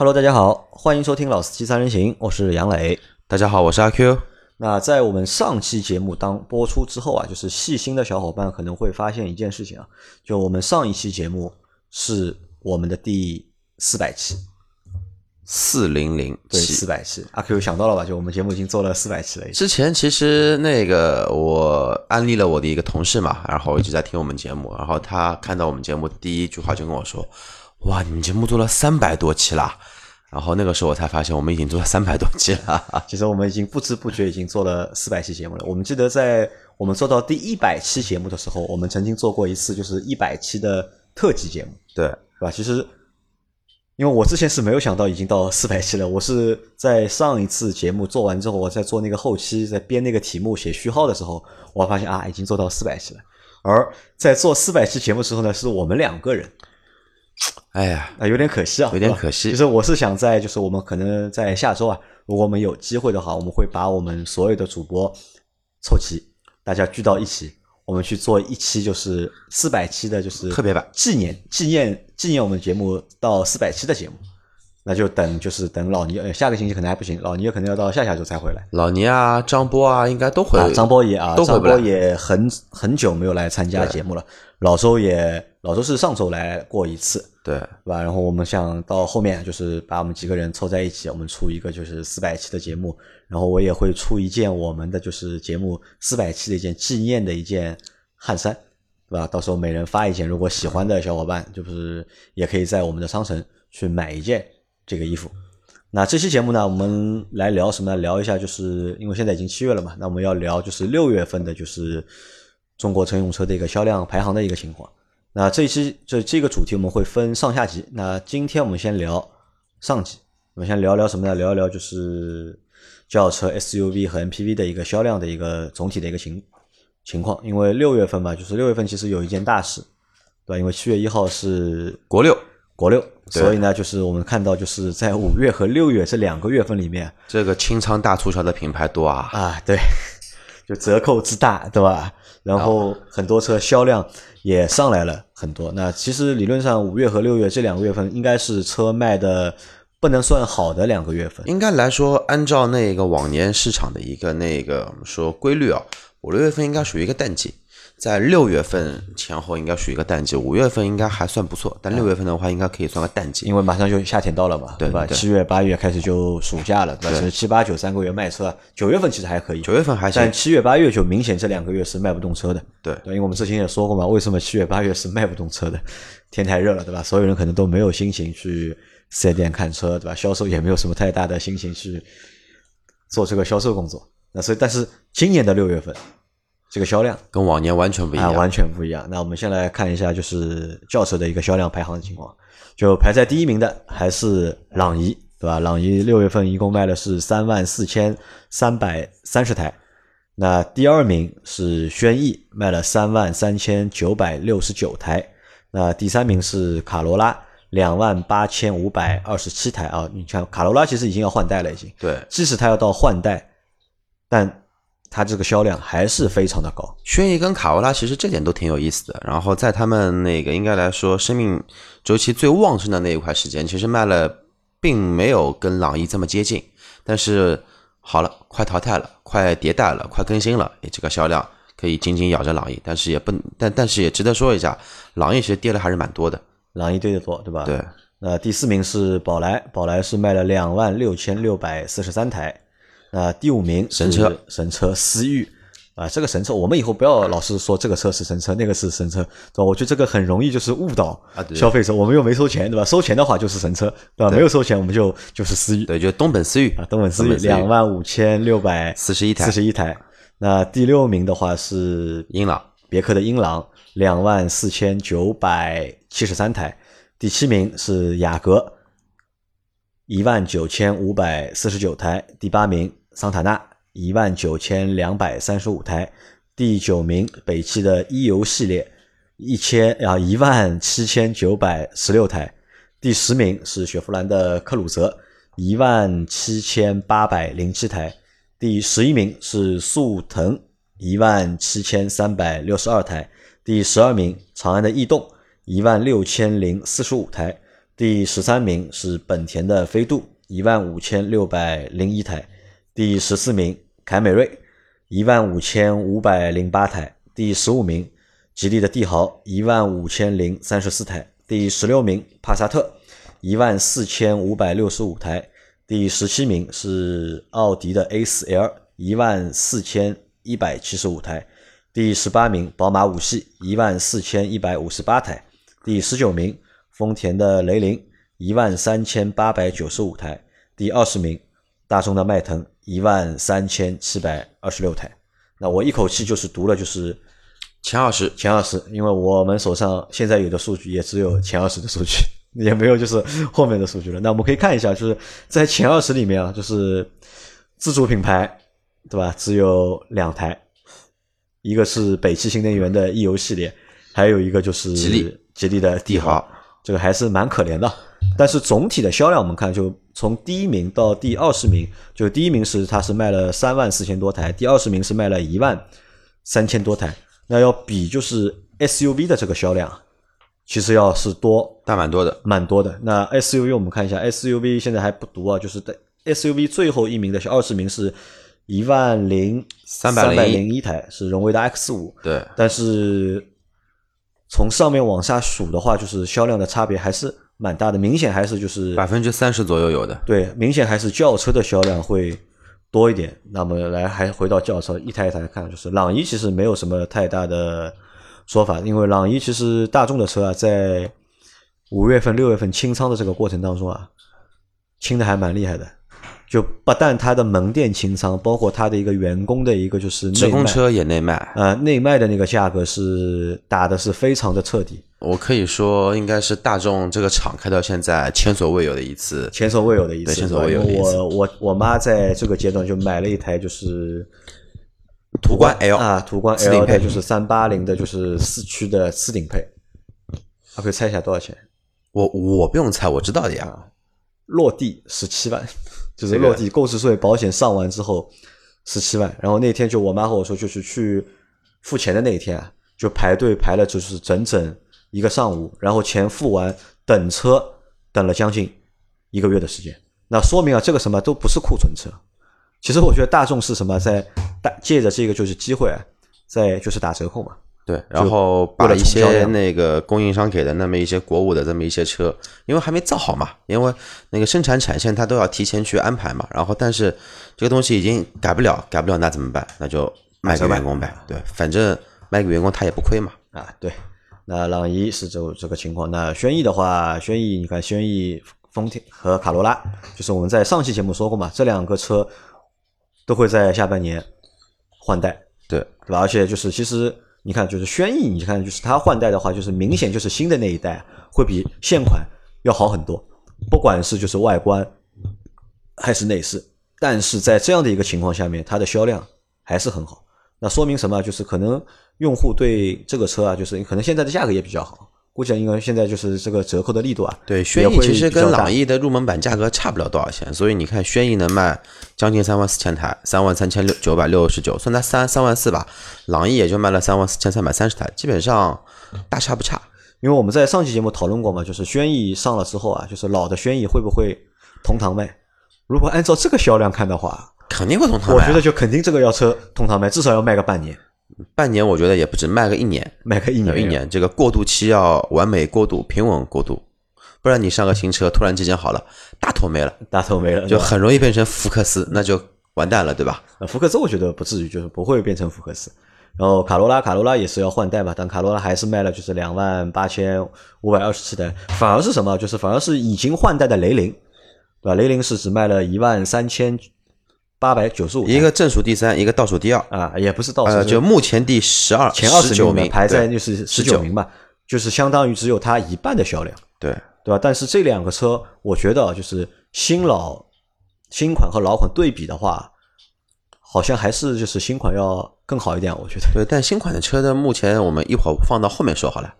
Hello，大家好，欢迎收听《老司机三人行》，我是杨磊。大家好，我是阿 Q。那在我们上期节目当播出之后啊，就是细心的小伙伴可能会发现一件事情啊，就我们上一期节目是我们的第四百期，四零零对，七四。百期。阿 Q 想到了吧？就我们节目已经做了四百期了，之前其实那个我安利了我的一个同事嘛，然后一直在听我们节目，然后他看到我们节目第一句话就跟我说：“哇，你们节目做了三百多期啦！”然后那个时候我才发现我们已经做了三百多期了。其实我们已经不知不觉已经做了四百期节目了。我们记得在我们做到第一百期节目的时候，我们曾经做过一次就是一百期的特辑节目。对，对吧？其实，因为我之前是没有想到已经到四百期了，我是在上一次节目做完之后，我在做那个后期，在编那个题目、写序号的时候，我发现啊，已经做到四百期了。而在做四百期节目时候呢，是我们两个人哎呀，啊，有点可惜啊，有点可惜其实我是想在，就是我们可能在下周啊，如果我们有机会的话，我们会把我们所有的主播凑齐，大家聚到一起，我们去做一期就是四百期的，就是特别版纪念纪念纪念我们节目到四百期的节目。那就等就是等老倪，呃，下个星期可能还不行，老倪可能要到下下周才回来。老倪啊、张波啊，应该都会。啊，张波也啊，张波也很很久没有来参加节目了。老周也，老周是上周来过一次，对，对吧？然后我们想到后面就是把我们几个人凑在一起，我们出一个就是四百期的节目，然后我也会出一件我们的就是节目四百期的一件纪念的一件汗衫，对吧？到时候每人发一件，如果喜欢的小伙伴就是也可以在我们的商城去买一件这个衣服。那这期节目呢，我们来聊什么呢？聊一下，就是因为现在已经七月了嘛，那我们要聊就是六月份的，就是中国乘用车的一个销量排行的一个情况。那这一期这这个主题我们会分上下集。那今天我们先聊上集，我们先聊聊什么呢？聊一聊就是轿车、SUV 和 MPV 的一个销量的一个总体的一个情情况。因为六月份嘛，就是六月份其实有一件大事，对吧？因为七月一号是国六国六，所以呢，就是我们看到就是在五月和六月这两个月份里面这个清仓大促销的品牌多啊。啊，对，就折扣之大，对吧？然后很多车销量也上来了很多。那其实理论上五月和六月这两个月份应该是车卖的不能算好的两个月份。应该来说，按照那个往年市场的一个那个我们说规律啊，五六月份应该属于一个淡季，在六月份前后应该属于一个淡季，五月份应该还算不错，但六月份的话应该可以算个淡季。因为马上就夏天到了嘛，对吧七月、八月开始就暑假了，对吧？对其实七八九三个月卖车，九月份其实还可以，九月份还行但，七月、八月就明显这两个月是卖不动车的。对对，因为我们之前也说过嘛，为什么七月、八月是卖不动车的？天太热了，对吧？所有人可能都没有心情去四 S 店看车，对吧？销售也没有什么太大的心情去做这个销售工作。那所以，但是今年的六月份，这个销量跟往年完全不一啊，样。完全不一样。那我们先来看一下，就是轿车的一个销量排行的情况。就排在第一名的还是朗逸，对吧？朗逸六月份一共卖的是三万四千三百三十台。那第二名是轩逸，卖了三万三千九百六十九台。那第三名是卡罗拉，两万八千五百二十七台啊。你看卡罗拉其实已经要换代了，已经。对，即使它要到换代，但它这个销量还是非常的高。轩逸跟卡罗拉其实这点都挺有意思的。然后在他们那个应该来说生命周期最旺盛的那一块时间，其实卖了并没有跟朗逸这么接近。但是好了，快淘汰了，快迭代了，快更新了，诶，这个销量可以紧紧咬着朗逸。但是也不，但但是也值得说一下，朗逸其实跌的还是蛮多的。朗逸跌得多，对吧？对。那第四名是宝来，宝来是卖了两万六千六百四十三台。那第五名神车，神车思域啊，这个神车我们以后不要老是说这个车是神车，那个是神车，对吧？我觉得这个很容易就是误导啊对消费者。我们又没收钱，对吧？收钱的话就是神车，对吧？没有收钱我们就就是思域对，就是东本思域啊，东本思域两万五千六百四十一台四十一台。那第六名的话是英朗，别克的英朗两万四千九百七十三台，第七名是雅阁一万九千五百四十九台，第八名桑塔纳一万九千两百三十五台，第九名北汽的 E 油系列一千啊一万七千九百十六台，第十名是雪佛兰的克鲁泽一万七千八百零七台，第十一名是速腾一万七千三百六十二台，第十二名长安的逸动一万六千零四十五台，第十三名是本田的飞度，一万五千六百零一台；第十四名凯美瑞，一万五千五百零八台；第十五名吉利的帝豪，一万五千零三十四台；第十六名帕萨特，一万四千五百六十五台；第十七名是奥迪的 A4L，一万四千一百七十五台；第十八名宝马五系，一万四千一百五十八台；第十九名。丰田的雷凌一万三千八百九十五台，第二十名，大众的迈腾一万三千七百二十六台。那我一口气就是读了就是前二十，前二十，因为我们手上现在有的数据也只有前二十的数据，也没有就是后面的数据了。那我们可以看一下，就是在前二十里面啊，就是自主品牌，对吧？只有两台，一个是北汽新能源的 E U 系列，还有一个就是吉利吉利的帝豪。这个还是蛮可怜的，但是总体的销量我们看，就从第一名到第二十名，就第一名是它是卖了三万四千多台，第二十名是卖了一万三千多台，那要比就是 SUV 的这个销量，其实要是多大蛮多的，蛮多的。那 SUV 我们看一下，SUV 现在还不读啊，就是 SUV 最后一名的二十名是一万零三百零一台，是荣威的 X 五，对，但是。从上面往下数的话，就是销量的差别还是蛮大的，明显还是就是百分之三十左右有的。对，明显还是轿车的销量会多一点。那么来还回到轿车，一台一台看，就是朗逸其实没有什么太大的说法，因为朗逸其实大众的车啊，在五月份、六月份清仓的这个过程当中啊，清的还蛮厉害的。就不但它的门店清仓，包括它的一个员工的一个就是直通车也内卖，呃，内卖的那个价格是打的是非常的彻底。我可以说，应该是大众这个厂开到现在前所未有的一次，前所未有的一次，前所未有的一次。我我我妈在这个阶段就买了一台就是途观 L 啊，途观 L 的就是三八零的，就是四驱的次顶配。可以猜一下多少钱？我我不用猜，我知道的呀，落地十七万。就是落地购置税保险上完之后十七万，然后那天就我妈和我说，就是去付钱的那一天啊，就排队排了就是整整一个上午，然后钱付完等车等了将近一个月的时间。那说明啊，这个什么都不是库存车。其实我觉得大众是什么，在大借着这个就是机会，啊在就是打折扣嘛。对，然后把一些那个供应商给的那么一些国五的这么一些车，因为还没造好嘛，因为那个生产产线它都要提前去安排嘛。然后，但是这个东西已经改不了，改不了那怎么办？那就卖给员工呗。对，反正卖给员工他也不亏嘛。啊，对。那朗逸是这这个情况。那轩逸的话，轩逸你看，轩逸、丰田和卡罗拉，就是我们在上期节目说过嘛，这两个车都会在下半年换代。对，对吧？而且就是其实。你看，就是轩逸，你看，就是它换代的话，就是明显就是新的那一代会比现款要好很多，不管是就是外观还是内饰。但是在这样的一个情况下面，它的销量还是很好。那说明什么？就是可能用户对这个车啊，就是可能现在的价格也比较好。估计因为现在就是这个折扣的力度啊，对，轩逸其实跟朗逸的入门版价格差不了多少钱，所以你看轩逸能卖将近三万四千台，三万三千六九百六十九，算它三三万四吧，朗逸也就卖了三万四千三百三十台，基本上大差不差。因为我们在上期节目讨论过嘛，就是轩逸上了之后啊，就是老的轩逸会不会同堂卖？如果按照这个销量看的话，肯定会同堂卖。我觉得就肯定这个要车同堂卖，至少要卖个半年。半年我觉得也不止，卖个一年，卖个一年，一年这个过渡期要完美过渡、平稳过渡，不然你上个新车突然之间好了，大头没了，大头没了，就很容易变成福克斯，那就完蛋了，对吧？福克斯我觉得不至于，就是不会变成福克斯。然后卡罗拉，卡罗拉也是要换代嘛，但卡罗拉还是卖了就是两万八千五百二十七台，反而是什么？就是反而是已经换代的雷凌，对吧？雷凌是只卖了一万三千。八百九十五，一个正数第三，一个倒数第二啊，也不是倒数，就目前第十二，前二十名排在就是十九名吧，就是相当于只有它一半的销量，对对吧？但是这两个车，我觉得就是新老新款和老款对比的话，好像还是就是新款要更好一点，我觉得。对，但新款的车呢目前我们一会儿放到后面说好了。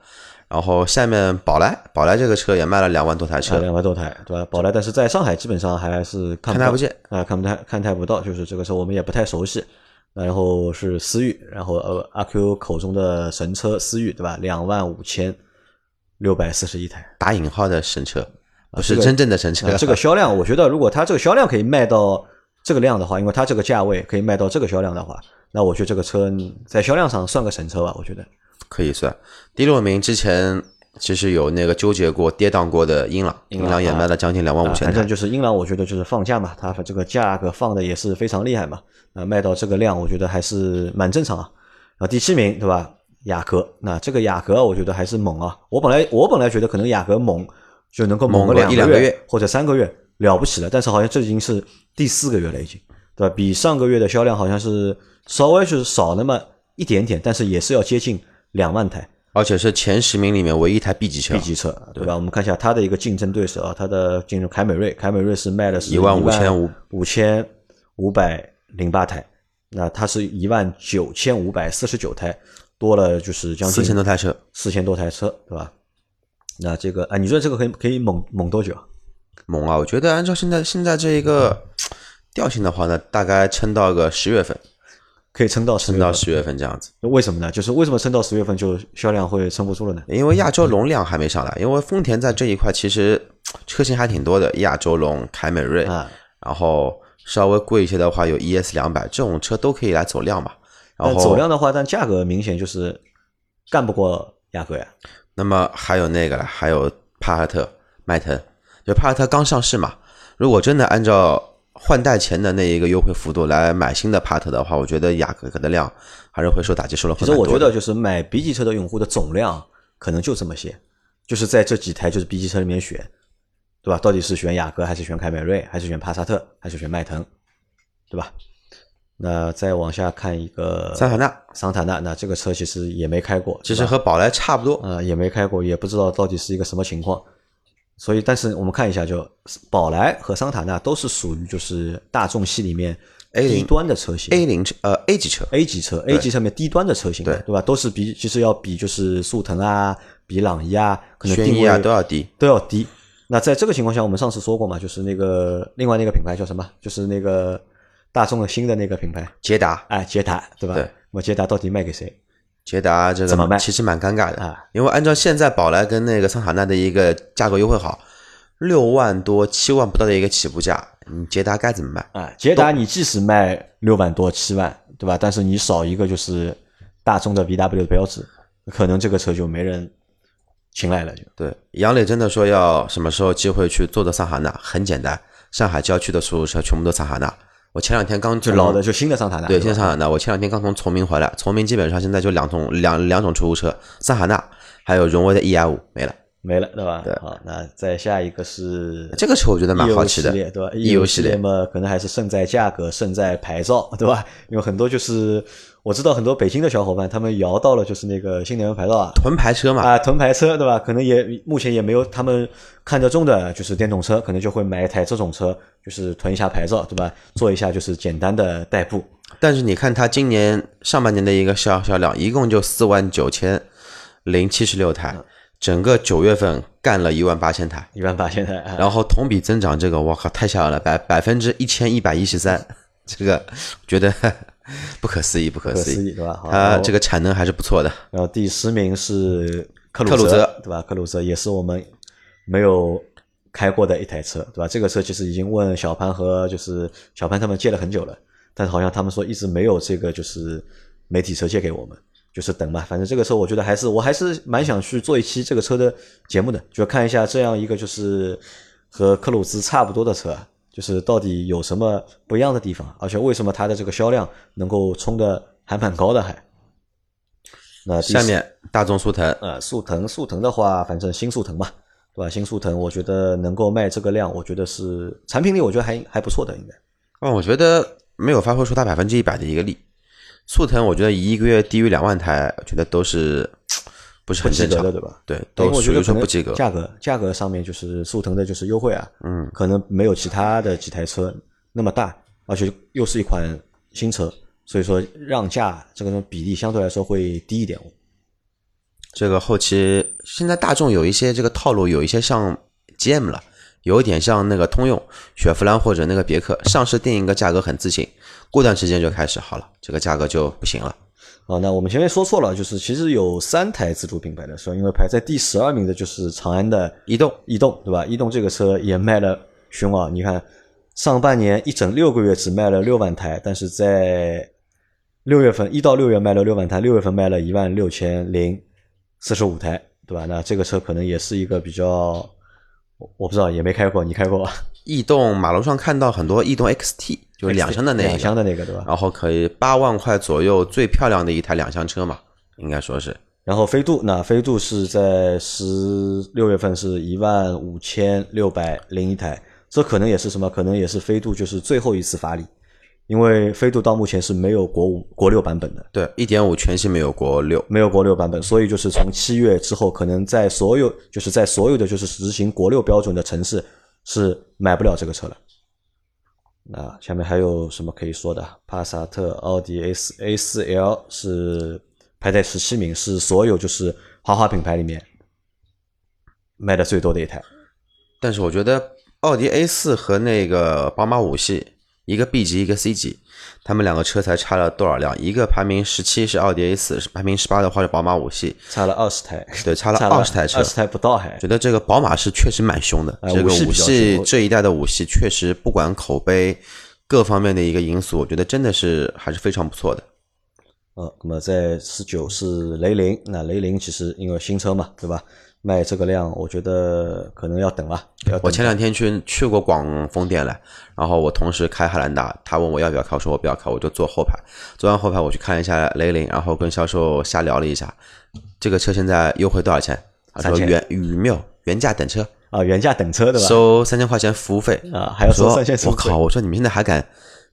然后下面宝来，宝来这个车也卖了两万多台车，两万多台，对吧？宝来，但是在上海基本上还是看不太不见啊，看不太看太不到，就是这个车我们也不太熟悉。然后是思域，然后呃阿 Q 口中的神车思域，对吧？两万五千六百四十一台，打引号的神车不是真正的神车。这个销量，我觉得如果它这个销量可以卖到这个量的话，因为它这个价位可以卖到这个销量的话，那我觉得这个车在销量上算个神车吧。我觉得可以算。第六名之前其实有那个纠结过、跌宕过的英朗，英朗也卖了将近两万五千反正就是英朗，我觉得就是放价嘛，它这个价格放的也是非常厉害嘛。啊，卖到这个量，我觉得还是蛮正常啊。啊，第七名对吧？雅阁，那这个雅阁我觉得还是猛啊。我本来我本来觉得可能雅阁猛就能够猛个两一两个月或者三个月了不起了，但是好像这已经是第四个月了，已经对吧？比上个月的销量好像是稍微是少那么一点点，但是也是要接近两万台，而且是前十名里面唯一一台 B 级车。B 级车对吧？我们看一下它的一个竞争对手啊，它的竞争凯美瑞，凯美瑞是卖的是一万五千五五千五百零八台。那它是一万九千五百四十九台，多了就是将近四千多台车，四千多台车，对吧？那这个啊，你说这个可以可以猛猛多久？猛啊！我觉得按照现在现在这一个调性的话呢，大概撑到个十月份，可以撑到撑到十月份这样子。为什么呢？就是为什么撑到十月份就销量会撑不住了呢？因为亚洲龙量还没上来，因为丰田在这一块其实车型还挺多的，亚洲龙、凯美瑞，然后。稍微贵一些的话，有 ES 两百这种车都可以来走量嘛。然后走量的话，但价格明显就是干不过雅阁呀。那么还有那个了，还有帕萨特、迈腾，就帕萨特刚上市嘛。如果真的按照换代前的那一个优惠幅度来买新的帕特的话，我觉得雅阁的量还是会受打击，受了很多。其实我觉得就是买 B 级车的用户的总量可能就这么些，就是在这几台就是 B 级车里面选。对吧？到底是选雅阁还是选凯美瑞，还是选帕萨特，还是选迈腾，对吧？那再往下看一个桑塔纳，桑塔纳，那这个车其实也没开过，其实和宝来差不多，呃，也没开过，也不知道到底是一个什么情况。所以，但是我们看一下，就宝来和桑塔纳都是属于就是大众系里面 A 低端的车型，A 零车呃 A 级车，A 级车，A 级上面低端的车型，对对吧？都是比其实要比就是速腾啊，比朗逸啊，可能定位啊都要低，都要低。那在这个情况下，我们上次说过嘛，就是那个另外那个品牌叫什么？就是那个大众的新的那个品牌捷达，哎，捷达，对吧？对。那捷达到底卖给谁？捷达这个怎么卖？其实蛮尴尬的啊，因为按照现在宝来跟那个桑塔纳的一个价格优惠好，六万多、七万不到的一个起步价，你捷达该怎么卖？啊，捷达你即使卖六万多、七万，对吧？但是你少一个就是大众的 VW 的标志，可能这个车就没人。青睐了就对，杨磊真的说要什么时候机会去坐坐桑塔纳？很简单，上海郊区的出租车全部都桑塔纳。我前两天刚就老的就新的桑塔纳，对，新的桑塔纳。我前两天刚从崇明回来，崇明基本上现在就两种两两种出租车，桑塔纳还有荣威的 EI 五没了，没了，对吧？对，好，那再下一个是这个车，我觉得蛮好奇的，对吧？EU 系列嘛，可能还是胜在价格，胜在牌照，对吧？因为很多就是。我知道很多北京的小伙伴，他们摇到了就是那个新能源牌照啊，囤牌车嘛，啊，囤牌车对吧？可能也目前也没有他们看得中的就是电动车，可能就会买一台这种车，就是囤一下牌照，对吧？做一下就是简单的代步。但是你看它今年上半年的一个销销量，一共就四万九千零七十六台，整个九月份干了一万八千台，一万八千台，然后同比增长这个，我靠，太吓人了，百百分之一千一百一十三，这个觉得。不可思议，不可思议，对吧？它这个产能还是不错的。然后第十名是克鲁泽，对吧？克鲁泽也是我们没有开过的一台车，对吧？这个车其实已经问小潘和就是小潘他们借了很久了，但是好像他们说一直没有这个就是媒体车借给我们，就是等吧。反正这个车我觉得还是我还是蛮想去做一期这个车的节目的，就看一下这样一个就是和克鲁兹差不多的车。就是到底有什么不一样的地方，而且为什么它的这个销量能够冲的还蛮高的还？那下面大众速腾啊，速腾速腾的话，反正新速腾嘛，对吧？新速腾我觉得能够卖这个量，我觉得是产品力，我觉得还还不错的，应该。嗯，我觉得没有发挥出它百分之一百的一个力。速腾我觉得一个月低于两万台，我觉得都是。不是很正常的，对吧？对，都属于说不及格。价格价格上面就是速腾的就是优惠啊，嗯，可能没有其他的几台车那么大，而且又是一款新车，所以说让价这个比例相对来说会低一点。这个后期现在大众有一些这个套路，有一些像 GM 了，有一点像那个通用、雪佛兰或者那个别克，上市定一个价格很自信，过段时间就开始好了，这个价格就不行了。啊，那我们前面说错了，就是其实有三台自主品牌的车，因为排在第十二名的就是长安的逸动，逸动对吧？逸动这个车也卖了凶啊！你看上半年一整六个月只卖了六万台，但是在六月份一到六月卖了六万台，六月份卖了一万六千零四十五台，对吧？那这个车可能也是一个比较，我我不知道，也没开过，你开过吧？逸动马路上看到很多逸动 XT，就是两厢的那个，两厢的那个对吧？然后可以八万块左右，最漂亮的一台两厢车嘛，应该说是。然后飞度，那飞度是在十六月份是一万五千六百零一台，这可能也是什么？可能也是飞度就是最后一次发力。因为飞度到目前是没有国五、国六版本的，对，一点五全系没有国六，没有国六版本，所以就是从七月之后，可能在所有就是在所有的就是执行国六标准的城市是买不了这个车了。那下面还有什么可以说的？帕萨特、奥迪 A 四 A 四 L 是排在十七名，是所有就是豪华品牌里面卖的最多的一台。但是我觉得奥迪 A 四和那个宝马五系。一个 B 级，一个 C 级，他们两个车才差了多少辆？一个排名十七是奥迪 A 四，排名十八的话是宝马五系，差了二十台。对，差了 二十台车，二十台不到还。觉得这个宝马是确实蛮凶的，这个五系这一代的五系确实不管口碑各方面的一个因素，我觉得真的是还是非常不错的。呃，那么在十九是雷凌，那雷凌其实因为新车嘛，对吧？卖这个量，我觉得可能要等了。我前两天去去过广丰店了，然后我同事开汉兰达，他问我要不要开，我说我不要开，我就坐后排。坐完后排，我去看了一下雷凌，然后跟销售瞎聊了一下，这个车现在优惠多少钱？他说原与没原价等车啊，原价等车对吧？收三千块钱服务费啊，还要收三千。我靠！我说你们现在还敢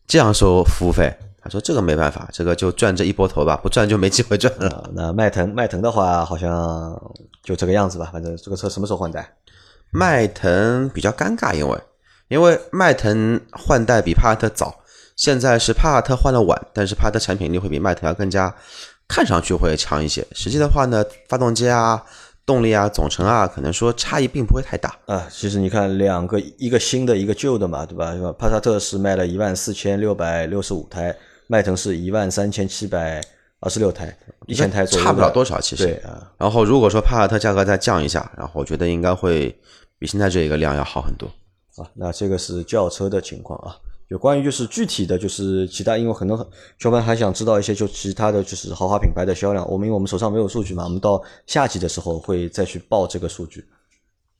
这样收服务费？他说：“这个没办法，这个就赚这一波头吧，不赚就没机会赚了。”那迈腾，迈腾的话好像就这个样子吧。反正这个车什么时候换代？迈腾比较尴尬，因为因为迈腾换代比帕萨特早，现在是帕萨特换的晚，但是帕萨特产品力会比迈腾要更加看上去会强一些。实际的话呢，发动机啊、动力啊、总成啊，可能说差异并不会太大啊。其实你看，两个一个新的，一个旧的嘛，对吧？帕萨特是卖了一万四千六百六十五台。迈腾是一万三千七百二十六台，一千台左右，差不了多少其实。对啊，然后如果说帕萨特价格再降一下，然后我觉得应该会比现在这一个量要好很多。啊，那这个是轿车的情况啊。有关于就是具体的就是其他，因为很多小伙伴还想知道一些就其他的就是豪华品牌的销量。我们因为我们手上没有数据嘛，我们到下期的时候会再去报这个数据。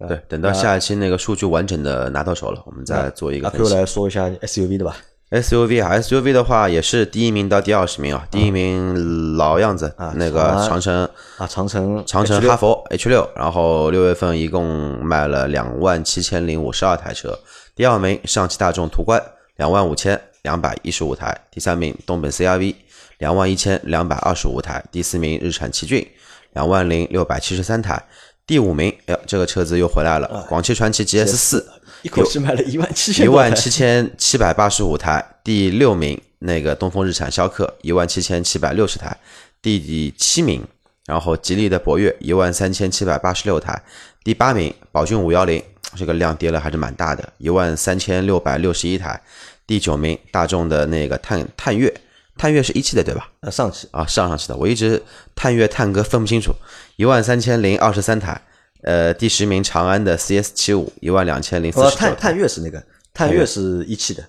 对，等到下一期那个数据完整的拿到手了，我们再做一个。阿 Q 来说一下 SUV 的吧。SUV 啊，SUV 的话也是第一名到第二十名啊。第一名老样子啊，那个长城啊，长城长城哈弗 H 六，然后六月份一共卖了两万七千零五十二台车。第二名上汽大众途观两万五千两百一十五台。第三名东本 CRV 两万一千两百二十五台。第四名日产奇骏两万零六百七十三台。第五名，哎，这个车子又回来了，广汽传祺 GS 四。一口气卖了一万七千一万七千七百八十五台，第六名那个东风日产逍客一万七千七百六十台，第七名，然后吉利的博越一万三千七百八十六台，第八名宝骏五幺零这个量跌了还是蛮大的，一万三千六百六十一台，第九名大众的那个探探岳，探岳是一汽的对吧？呃，上汽啊，上上汽的，我一直探岳探歌分不清楚，一万三千零二十三台。呃，第十名长安的 CS 七五一万两千零四十。探探岳是那个，探岳是一汽的，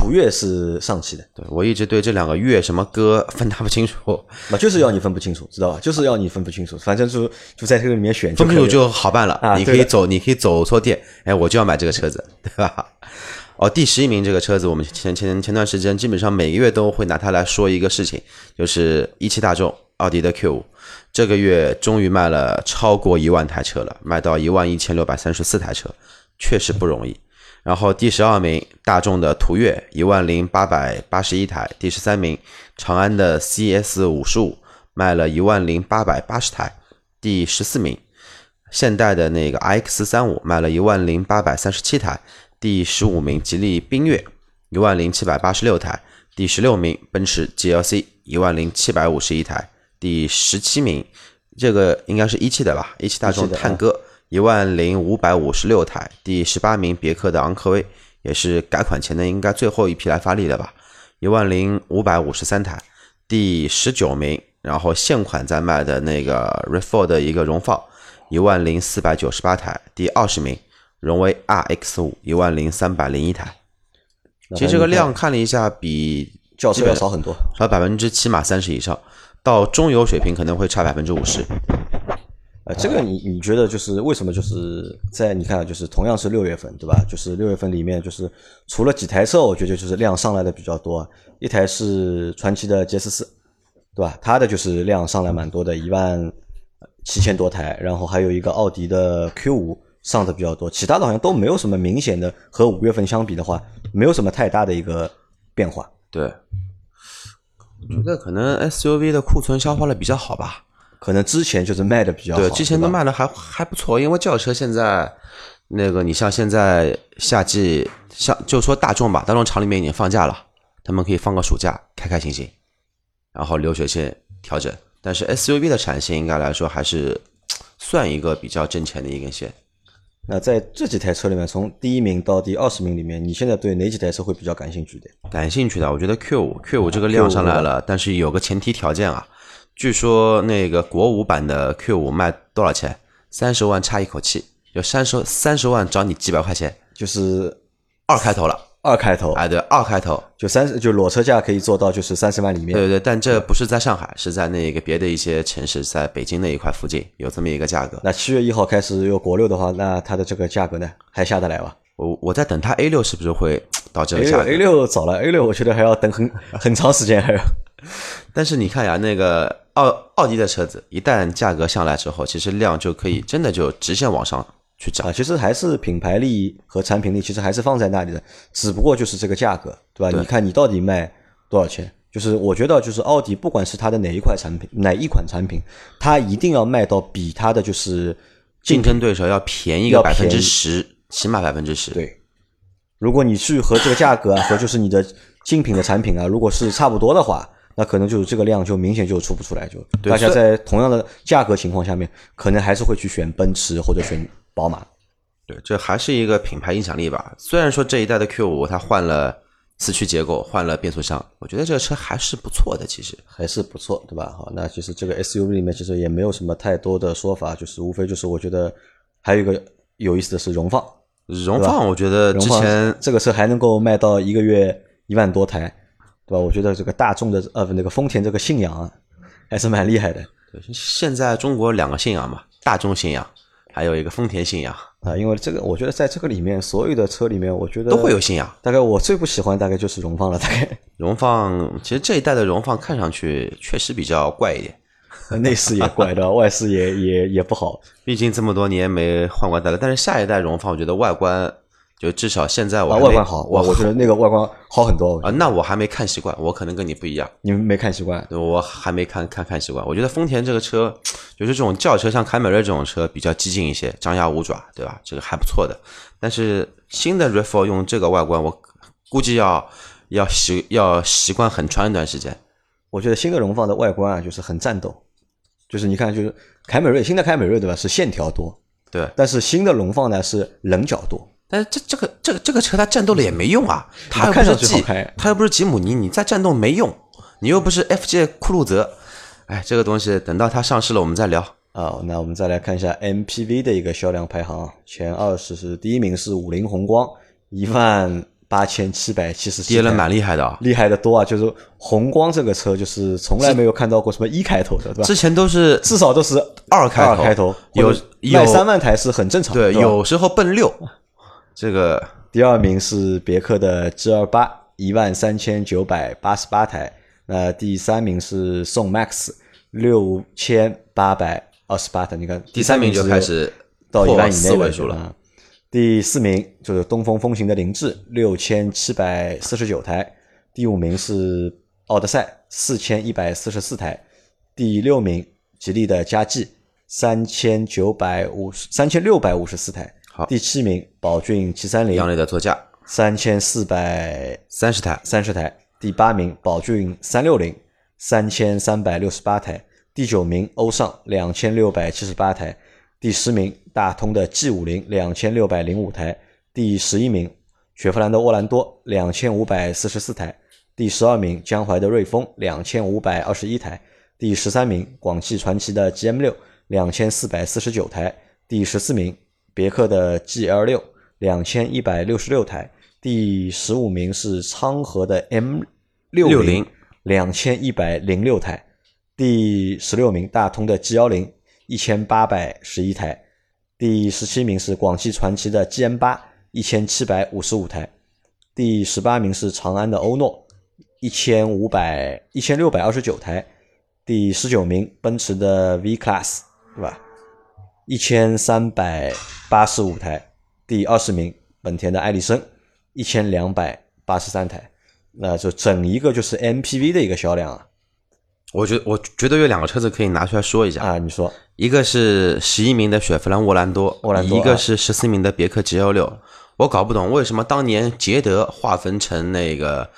途岳是上汽的。对我一直对这两个月什么歌分不清楚，那就是要你分不清楚，知道吧？就是要你分不清楚，反正就就在这个里面选。分不清楚就好办了，你可以走，你可以走错店，哎，我就要买这个车子，对吧？哦，第十一名这个车子，我们前前前段时间基本上每个月都会拿它来说一个事情，就是一汽大众奥迪的 Q 五。这个月终于卖了超过一万台车了，卖到一万一千六百三十四台车，确实不容易。然后第十二名，大众的途岳一万零八百八十一台；第十三名，长安的 CS 五十五卖了一万零八百八十台；第十四名，现代的那个 iX 三五卖了一万零八百三十七台；第十五名，吉利缤越一万零七百八十六台；第十六名，奔驰 GLC 一万零七百五十一台。第十七名，这个应该是一汽的吧？一汽大众探歌一万零五百五十六台。第十八名，别克的昂科威也是改款前的应该最后一批来发力的吧？一万零五百五十三台。第十九名，然后现款在卖的那个 RAV4 的一个荣放一万零四百九十八台，第二十名荣威 RX 五一万零三百零一台。其实这个量看了一下，比轿车要少很多，少百分之起码三十以上，到中游水平可能会差百分之五十。呃，这个你你觉得就是为什么就是在你看就是同样是六月份对吧？就是六月份里面就是除了几台车，我觉得就是量上来的比较多，一台是传祺的 GS 四，对吧？它的就是量上来蛮多的，一万七千多台，然后还有一个奥迪的 Q 五上的比较多，其他的好像都没有什么明显的和五月份相比的话，没有什么太大的一个变化。对，我觉得可能 SUV 的库存消化的比较好吧。可能之前就是卖的比较好，对，之前都卖的还还不错。因为轿车现在那个，你像现在夏季，像就说大众吧，大众厂里面已经放假了，他们可以放个暑假，开开心心，然后流水线调整。但是 SUV 的产线应该来说还是算一个比较挣钱的一根线。那在这几台车里面，从第一名到第二十名里面，你现在对哪几台车会比较感兴趣的？感兴趣的，我觉得 Q 五 Q 五这个量上来了，但是有个前提条件啊。据说那个国五版的 Q 五卖多少钱？三十万差一口气，就三十三十万找你几百块钱，就是二开头了。二开头，哎，对，二开头就三就裸车价可以做到就是三十万里面。对对，但这不是在上海，是在那个别的一些城市，在北京那一块附近有这么一个价格。那七月一号开始有国六的话，那它的这个价格呢，还下得来吧？我我在等它 A 六是不是会到这个价格？A 六早了，A 六我觉得还要等很 很长时间还要。但是你看呀，那个奥奥迪的车子一旦价格上来之后，其实量就可以真的就直线往上去涨。其实还是品牌力和产品力，其实还是放在那里的，只不过就是这个价格，对吧？你看你到底卖多少钱？就是我觉得，就是奥迪不管是它的哪一款产品，哪一款产品，它一定要卖到比它的就是竞争对手要便宜个百分之十，起码百分之十。对，如果你去和这个价格啊，和就是你的竞品的产品啊，如果是差不多的话。那可能就是这个量就明显就出不出来，就大家在同样的价格情况下面，可能还是会去选奔驰或者选宝马。对，这还是一个品牌影响力吧。虽然说这一代的 Q 五它换了四驱结构，换了变速箱，我觉得这个车还是不错的，其实还是不错，对吧？好，那其实这个 SUV 里面其实也没有什么太多的说法，就是无非就是我觉得还有一个有意思的是荣放，荣放我觉得之前这个车还能够卖到一个月一万多台。对吧？我觉得这个大众的呃那个丰田这个信仰啊，还是蛮厉害的。对，现在中国两个信仰嘛，大众信仰，还有一个丰田信仰啊。因为这个，我觉得在这个里面，所有的车里面，我觉得都会有信仰。大概我最不喜欢大概就是荣放了。大概荣放，其实这一代的荣放看上去确实比较怪一点，内饰也怪的，外饰也也也不好。毕竟这么多年没换过代了。但是下一代荣放，我觉得外观。就至少现在我外观好，我我觉得那个外观好很多啊。那我还没看习惯，我可能跟你不一样。你们没看习惯？我还没看看看习惯。我觉得丰田这个车，就是这种轿车，像凯美瑞这种车比较激进一些，张牙舞爪，对吧？这个还不错的。但是新的 RAV4 用这个外观，我估计要要习要习惯很长一段时间。我觉得新的荣放的外观啊，就是很战斗，就是你看，就是凯美瑞新的凯美瑞对吧？是线条多，对。但是新的荣放呢是棱角多。但是这这个这个这个车它战斗了也没用啊，它又不是吉，它又不是吉姆尼，你再战斗没用，你又不是 FJ 酷路泽，哎，这个东西等到它上市了我们再聊啊。那我们再来看一下 MPV 的一个销量排行，前二十是第一名是五菱宏光，一万八千七百七十，跌了蛮厉害的啊，厉害的多啊。就是宏光这个车，就是从来没有看到过什么一开头的，对吧？之前都是至少都是二开头，开头有卖三万台是很正常，对，有时候奔六。这个第二名是别克的 G 二八，一万三千九百八十八台。那第三名是宋 MAX，六千八百二十八台。你看，第三名就开始到一万以内位数了。第四名就是东风风行的凌志，六千七百四十九台。第五名是奥德赛，四千一百四十四台。第六名吉利的嘉际，三千九百五十三千六百五十四台。好，第七名宝骏七三零，杨磊的座驾三千四百三十台，三十台。第八名宝骏三六零，三千三百六十八台。第九名欧尚两千六百七十八台。第十名大通的 G 五零两千六百零五台。第十一名雪佛兰的沃兰多两千五百四十四台。第十二名江淮的瑞风两千五百二十一台。第十三名广汽传祺的 GM 六两千四百四十九台，第十四名别克的 GL 六两千一百六十六台，第十五名是昌河的 M 六零两千一百零六台，第十六名大通的 G 幺零一千八百十一台，第十七名是广汽传祺的 GM 八一千七百五十五台，第十八名是长安的欧诺一千五百一千六百二十九台，第十九名奔驰的 V Class 对吧？一千三百八十五台，第二十名本田的艾力绅一千两百八十三台，那就整一个就是 MPV 的一个销量啊我觉我觉得有两个车子可以拿出来说一下，啊！你说一个是十一名的雪佛兰沃兰多，沃兰多啊一个是十四名的别克 G 幺六。我搞不懂为什么当年捷德划分成那个，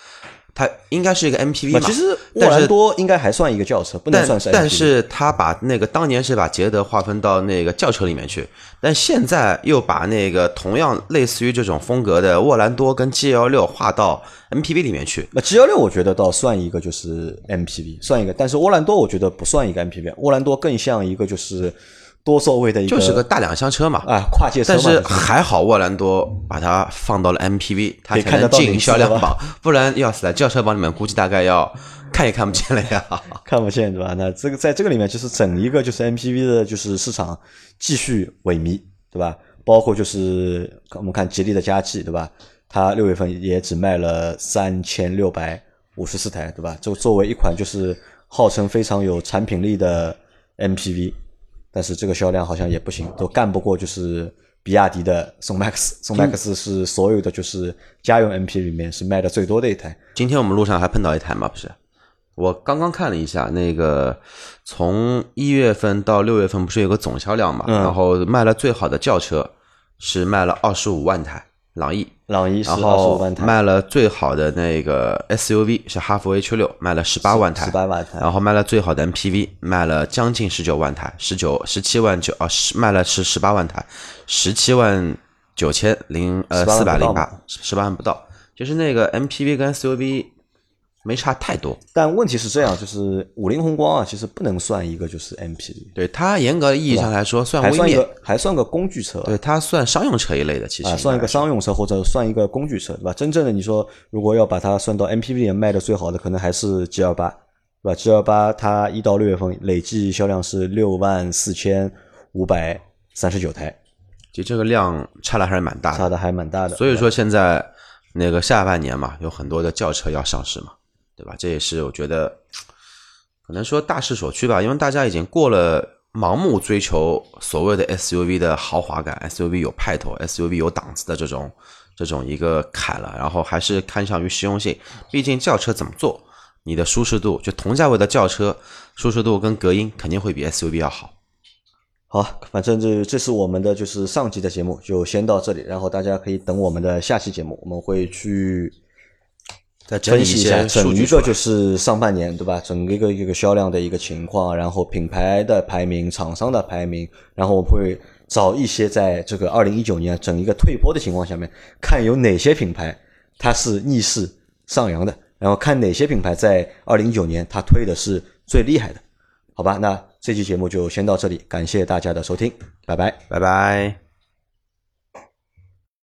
它应该是一个 MPV 嘛？其实沃兰多应该还算一个轿车，不能算是。但是他把那个当年是把捷德划分到那个轿车里面去，但现在又把那个同样类似于这种风格的沃兰多跟 G 幺六划到 MPV 里面去。那 G 幺六我觉得倒算一个就是 MPV，算一个，但是沃兰多我觉得不算一个 MPV，沃兰多更像一个就是多座位的一个，就是个大两厢车嘛，啊跨界车。但是还好沃兰多把它放到了 MPV，它可以才能进销量榜，不然要死在轿车榜里面估计大概要 看也看不见了呀。看不见对吧？那这个在这个里面，就是整一个就是 MPV 的，就是市场继续萎靡，对吧？包括就是我们看吉利的佳绩，对吧？它六月份也只卖了三千六百五十四台，对吧？就作为一款就是号称非常有产品力的 MPV，但是这个销量好像也不行，都干不过就是比亚迪的宋 MAX。宋 MAX 是所有的就是家用 MPV 里面是卖的最多的一台。今天我们路上还碰到一台嘛，不是？我刚刚看了一下，那个从一月份到六月份不是有个总销量嘛？嗯然后卖了最好的轿车是卖了二十五万台朗逸，朗逸是然后，卖了最好的那个 SUV 是哈弗 H 六，卖了十八万台，十八万台。然后卖了最好的 MPV，卖了将近十九万台，十九十七万九啊，十卖了是十八万台，十七万九千零呃18四百零八，十八万不到，就是那个 MPV 跟 SUV 没差太多。但问题是这样，就是五菱宏光啊，其实不能算一个就是 MPV，对它严格意义上来说算还算一微面，个还算个工具车，对它算商用车一类的，其实啊，算一个商用车或者算一个工具车，对吧？真正的你说如果要把它算到 MPV 里面卖的最好的，可能还是 G 二八，对吧？G 二八它一到六月份累计销量是六万四千五百三十九台，其实这个量差的还是蛮大的。差的还蛮大的。所以说现在那个下半年嘛，有很多的轿车要上市嘛，对吧？这也是我觉得可能说大势所趋吧，因为大家已经过了盲目追求所谓的 SUV 的豪华感、SUV 有派头、SUV 有档次的这种这种一个坎了，然后还是看向于实用性。毕竟轿车怎么做，你的舒适度就同价位的轿车，舒适度跟隔音肯定会比 SUV 要好。好，反正这这是我们的就是上集的节目，就先到这里，然后大家可以等我们的下期节目，我们会去再整理一下些整一个就是上半年对吧？整个一个一个销量的一个情况，然后品牌的排名、厂商的排名，然后我会找一些在这个二零一九年整一个退坡的情况下面，看有哪些品牌它是逆势上扬的，然后看哪些品牌在二零一九年它推的是最厉害的，好吧？那这期节目就先到这里，感谢大家的收听，拜拜。拜拜。